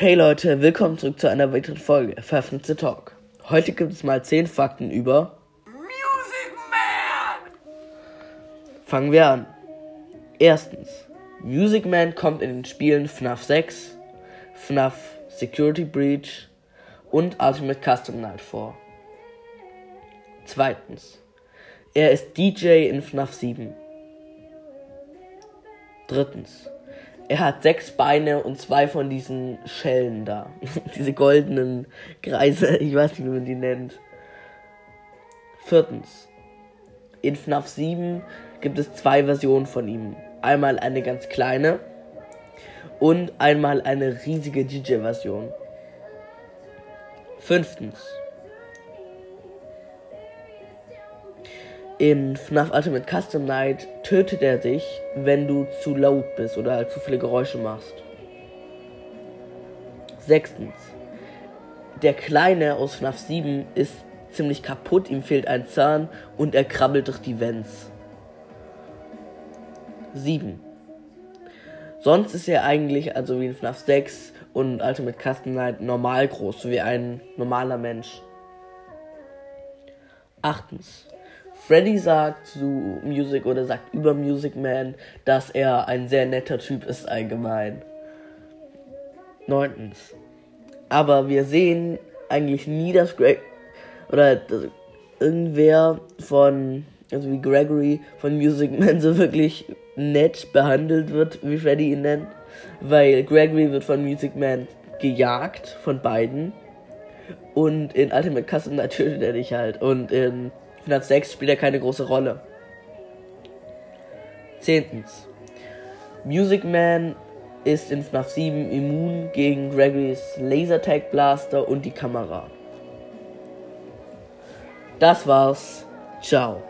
Hey Leute, willkommen zurück zu einer weiteren Folge Pfeffnitze Talk. Heute gibt es mal 10 Fakten über Music Man! Fangen wir an. Erstens. Music Man kommt in den Spielen FNAF 6, FNAF Security Breach und Ultimate Custom Night vor. Zweitens. Er ist DJ in FNAF 7. Drittens. Er hat sechs Beine und zwei von diesen Schellen da. Diese goldenen Kreise, ich weiß nicht, wie man die nennt. Viertens. In FNAF 7 gibt es zwei Versionen von ihm. Einmal eine ganz kleine und einmal eine riesige DJ-Version. Fünftens. In FNAF Ultimate Custom Night tötet er sich, wenn du zu laut bist oder halt zu viele Geräusche machst. Sechstens. Der Kleine aus FNAF 7 ist ziemlich kaputt, ihm fehlt ein Zahn und er krabbelt durch die Vents. 7. Sonst ist er eigentlich, also wie in FNAF 6 und Ultimate Custom Night, normal groß, so wie ein normaler Mensch. Achtens. Freddy sagt zu Music oder sagt über Music Man, dass er ein sehr netter Typ ist allgemein. Neuntens. Aber wir sehen eigentlich nie, dass Greg oder dass irgendwer von, also wie Gregory von Music Man so wirklich nett behandelt wird, wie Freddy ihn nennt. Weil Gregory wird von Music Man gejagt, von beiden. Und in Ultimate Custom dich halt. Und in FNAF 6 spielt er keine große Rolle. Zehntens. Music Man ist in FNAF 7 immun gegen Gregorys Lasertag Blaster und die Kamera. Das war's. Ciao.